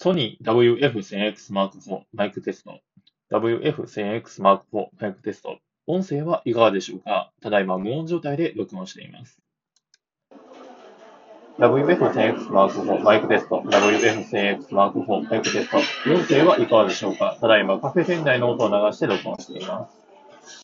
ソニー WF1000X Mark IV マイクテスト。WF1000X Mark IV マイクテスト。音声はいかがでしょうか？ただいま無音状態で録音しています。WF1000X Mark IV マイクテスト。WF1000X Mark IV マイクテスト。音声はいかがでしょうか？ただいまカフェ店内の音を流して録音しています。